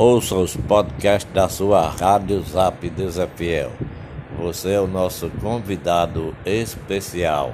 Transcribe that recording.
Ouça os podcasts da sua Rádio Zap Desafiel. Você é o nosso convidado especial.